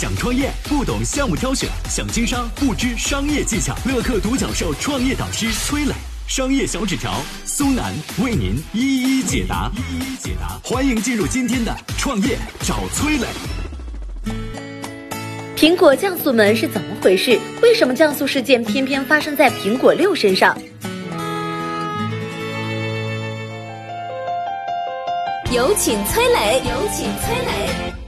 想创业不懂项目挑选，想经商不知商业技巧。乐客独角兽创业导师崔磊，商业小纸条苏南为您一一解答。一一解答，欢迎进入今天的创业找崔磊。苹果降速门是怎么回事？为什么降速事件偏偏发生在苹果六身上？有请崔磊，有请崔磊。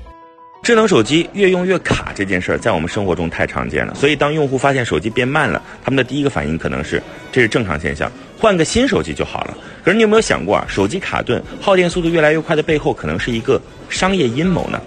智能手机越用越卡这件事儿，在我们生活中太常见了。所以，当用户发现手机变慢了，他们的第一个反应可能是这是正常现象，换个新手机就好了。可是，你有没有想过啊，手机卡顿、耗电速度越来越快的背后，可能是一个商业阴谋呢？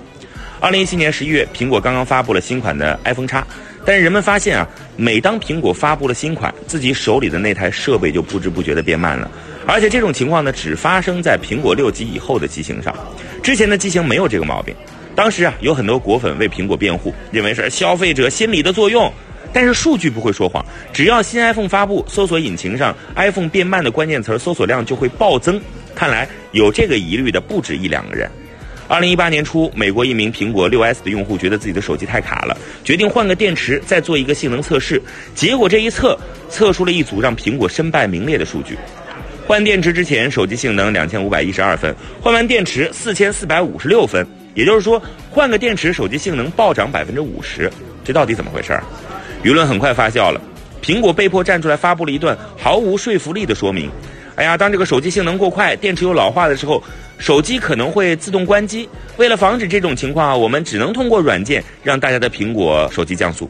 二零一七年十一月，苹果刚刚发布了新款的 iPhone X，但是人们发现啊，每当苹果发布了新款，自己手里的那台设备就不知不觉的变慢了。而且这种情况呢，只发生在苹果六级以后的机型上，之前的机型没有这个毛病。当时啊，有很多果粉为苹果辩护，认为是消费者心理的作用。但是数据不会说谎，只要新 iPhone 发布，搜索引擎上 iPhone 变慢的关键词搜索量就会暴增。看来有这个疑虑的不止一两个人。二零一八年初，美国一名苹果六 S 的用户觉得自己的手机太卡了，决定换个电池，再做一个性能测试。结果这一测，测出了一组让苹果身败名裂的数据。换电池之前，手机性能两千五百一十二分；换完电池，四千四百五十六分。也就是说，换个电池，手机性能暴涨百分之五十。这到底怎么回事儿？舆论很快发酵了，苹果被迫站出来发布了一段毫无说服力的说明。哎呀，当这个手机性能过快，电池又老化的时候，手机可能会自动关机。为了防止这种情况，我们只能通过软件让大家的苹果手机降速。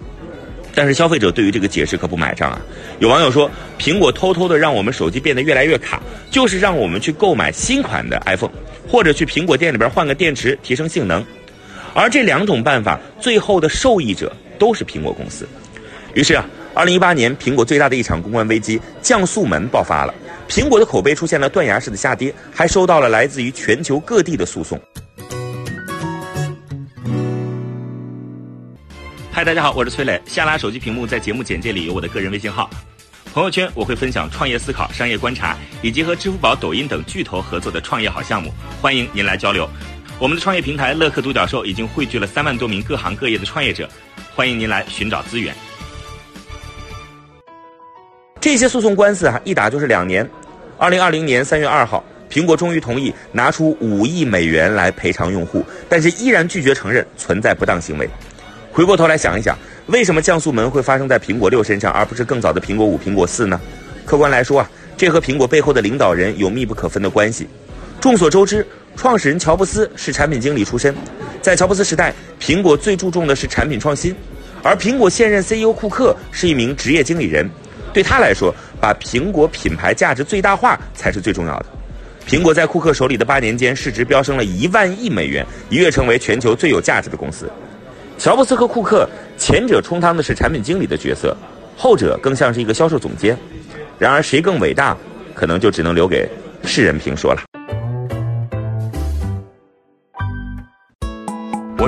但是消费者对于这个解释可不买账啊！有网友说，苹果偷偷的让我们手机变得越来越卡，就是让我们去购买新款的 iPhone，或者去苹果店里边换个电池提升性能。而这两种办法最后的受益者都是苹果公司。于是啊，二零一八年苹果最大的一场公关危机——降速门爆发了，苹果的口碑出现了断崖式的下跌，还收到了来自于全球各地的诉讼。嗨，大家好，我是崔磊。下拉手机屏幕，在节目简介里有我的个人微信号。朋友圈我会分享创业思考、商业观察，以及和支付宝、抖音等巨头合作的创业好项目，欢迎您来交流。我们的创业平台乐客独角兽已经汇聚了三万多名各行各业的创业者，欢迎您来寻找资源。这些诉讼官司啊，一打就是两年。二零二零年三月二号，苹果终于同意拿出五亿美元来赔偿用户，但是依然拒绝承认存在不当行为。回过头来想一想，为什么降速门会发生在苹果六身上，而不是更早的苹果五、苹果四呢？客观来说啊，这和苹果背后的领导人有密不可分的关系。众所周知，创始人乔布斯是产品经理出身，在乔布斯时代，苹果最注重的是产品创新，而苹果现任 CEO 库克是一名职业经理人，对他来说，把苹果品牌价值最大化才是最重要的。苹果在库克手里的八年间，市值飙升了一万亿美元，一跃成为全球最有价值的公司。乔布斯和库克，前者充当的是产品经理的角色，后者更像是一个销售总监。然而，谁更伟大，可能就只能留给世人评说了。